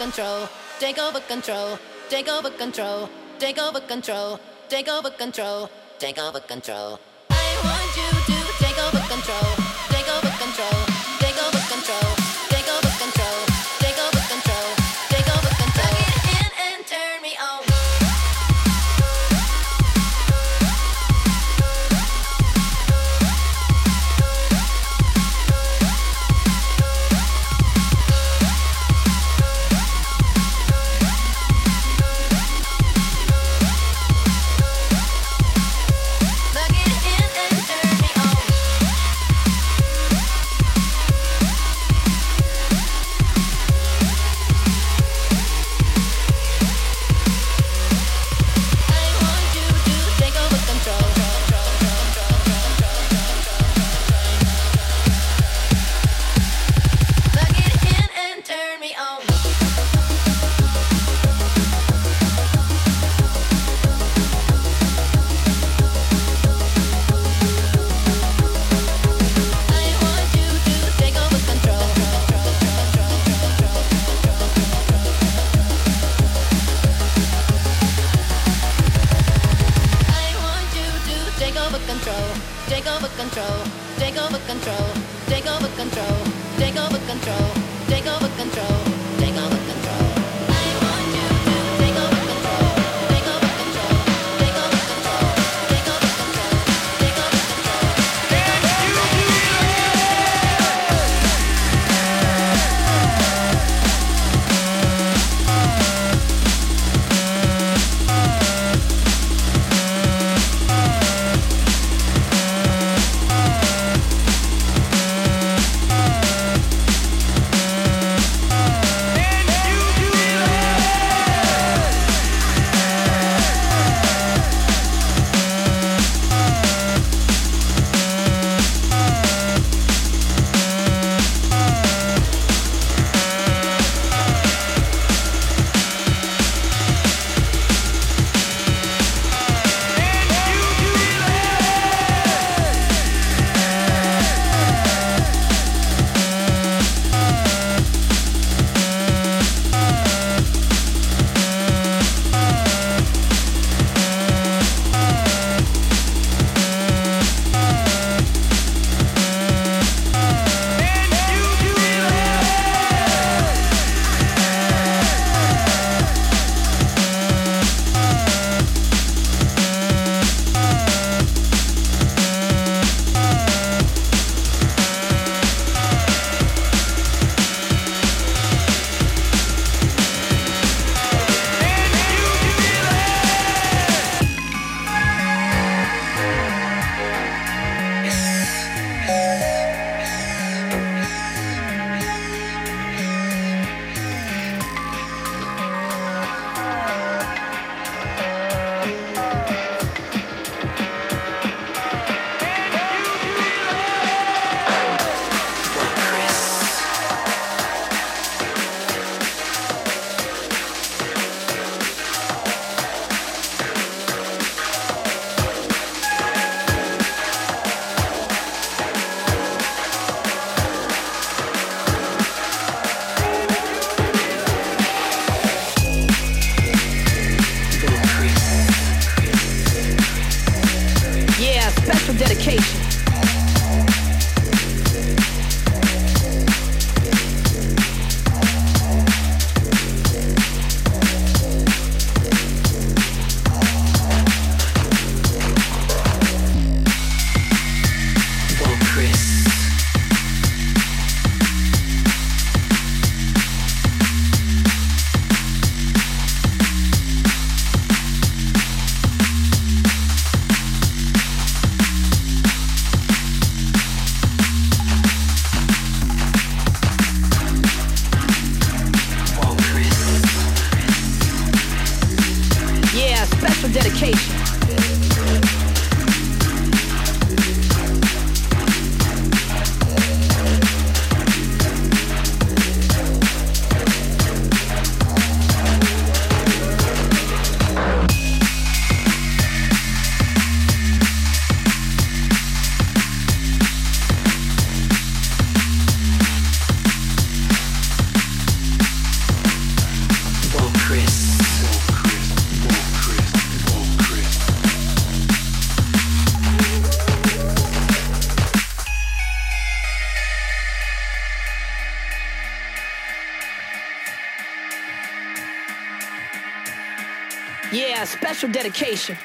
control, take over control, take over control, take over control, take over control, take over control. Yeah, special dedication.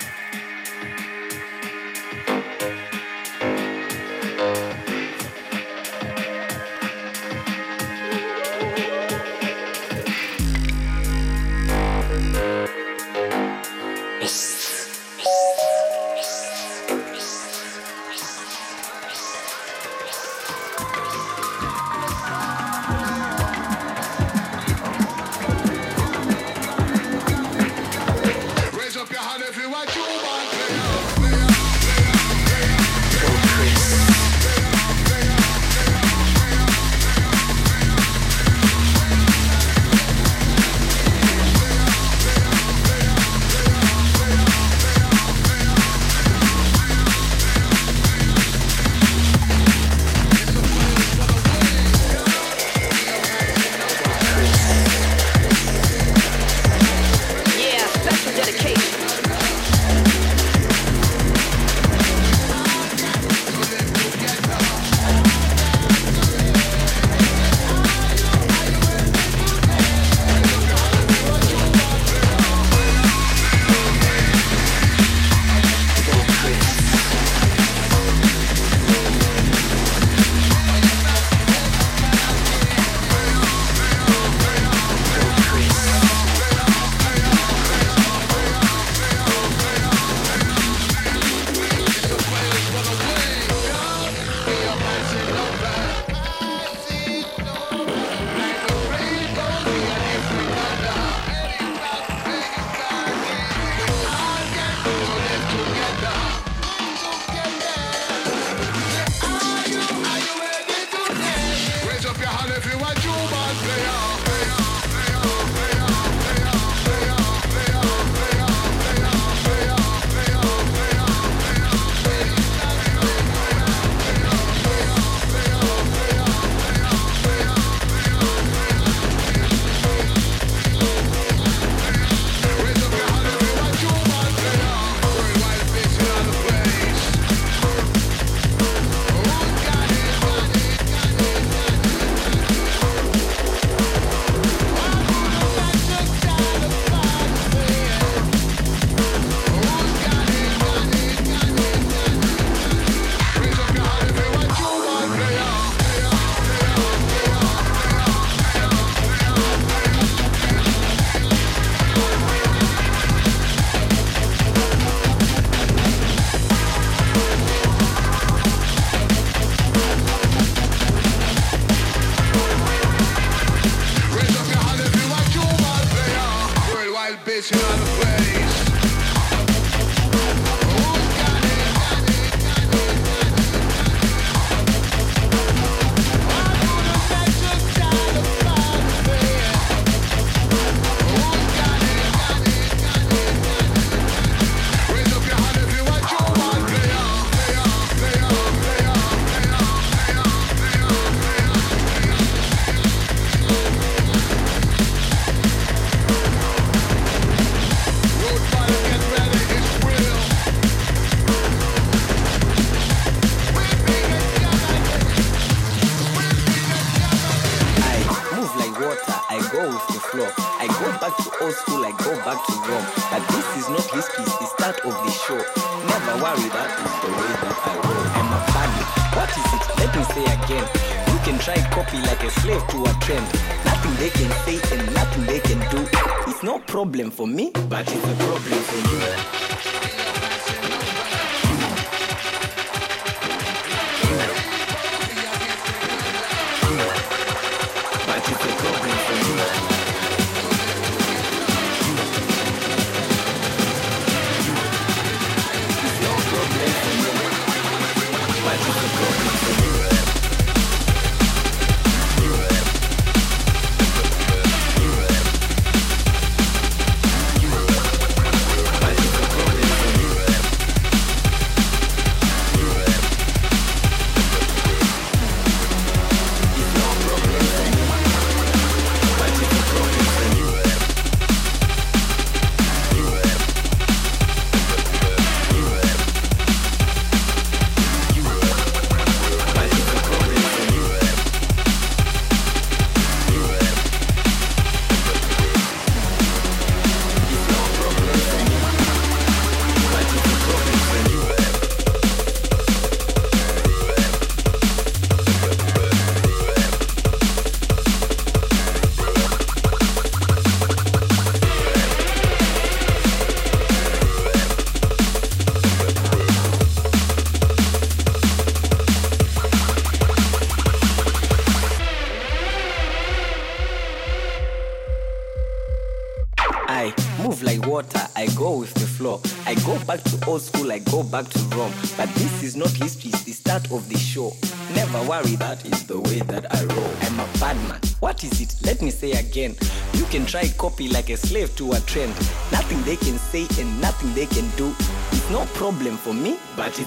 Problem for me,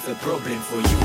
a problem for you.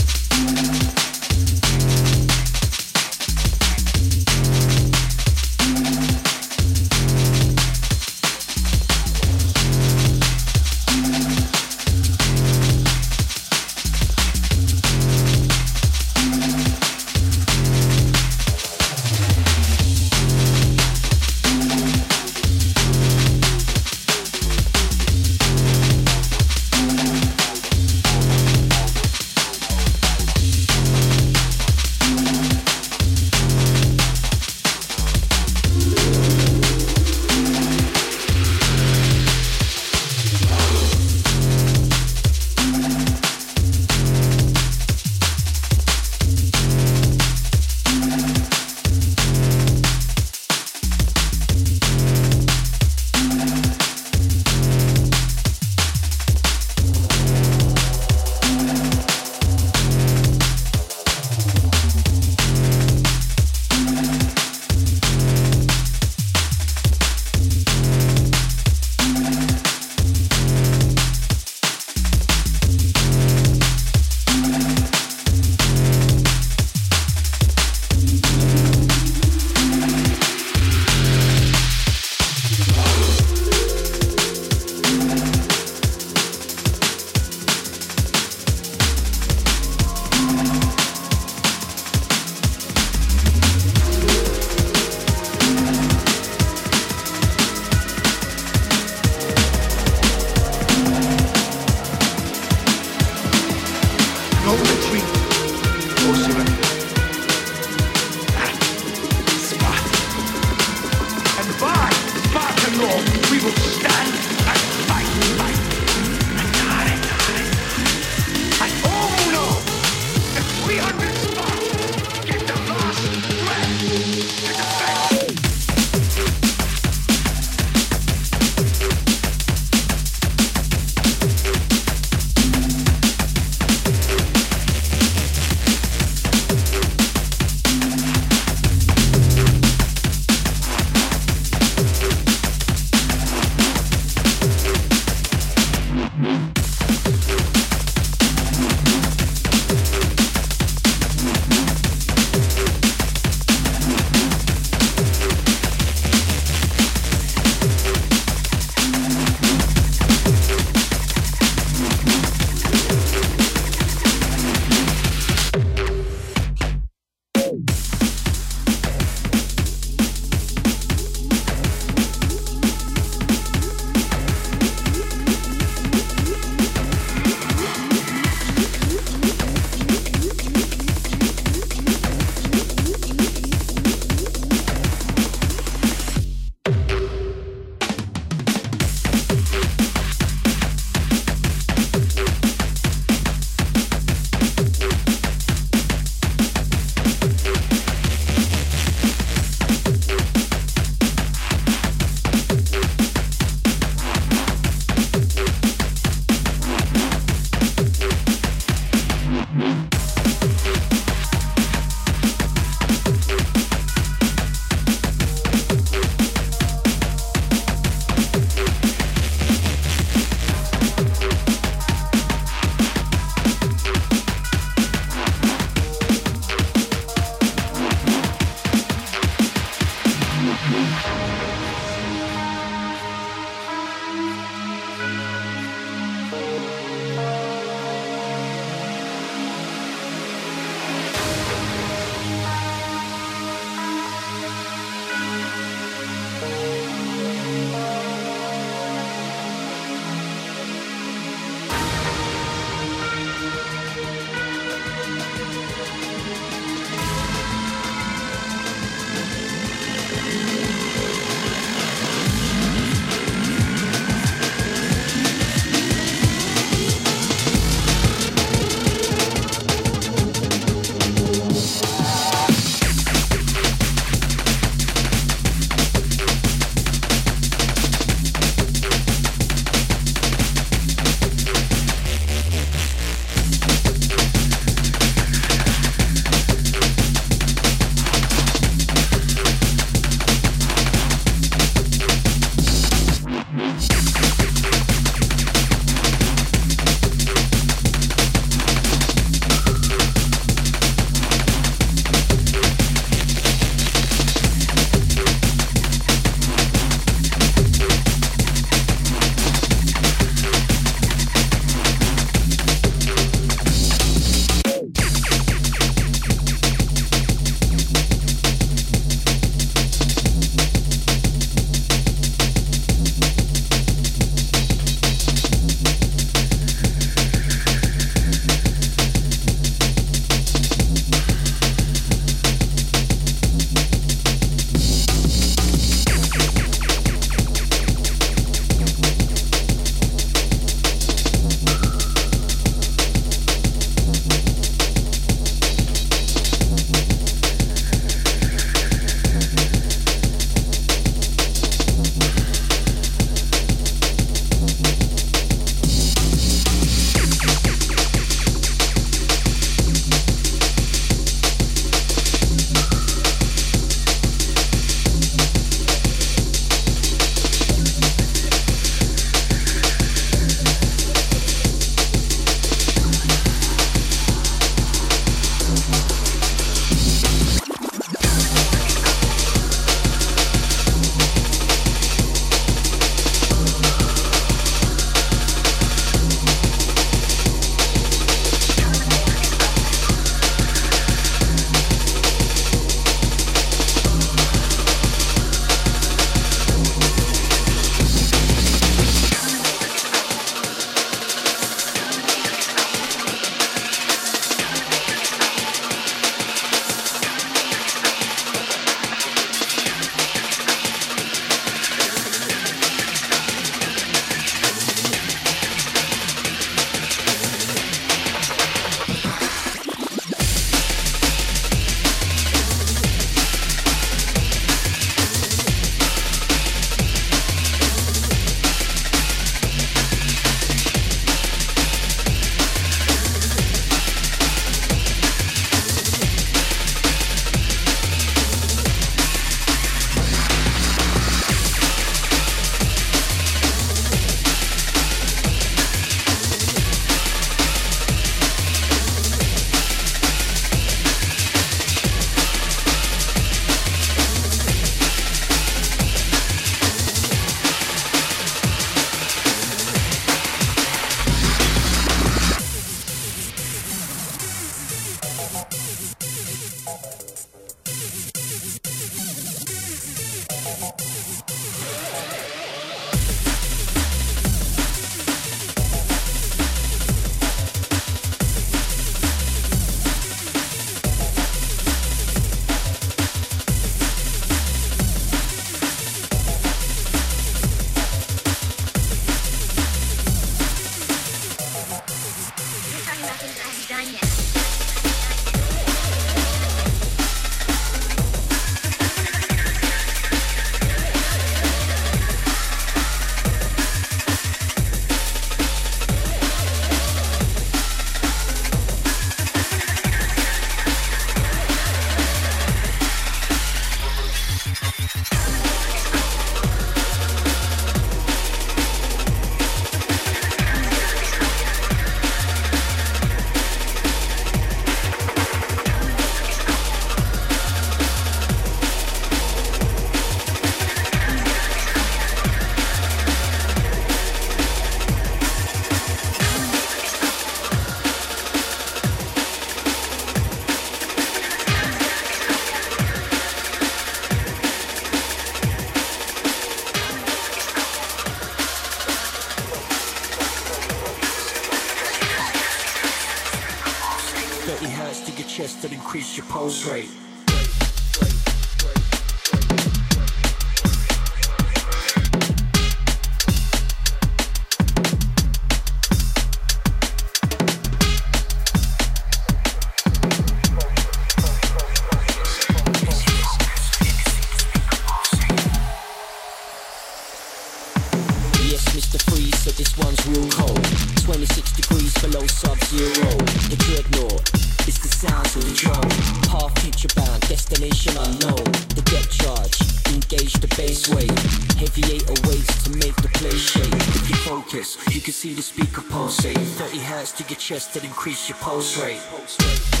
30 to your chest to increase your pulse rate.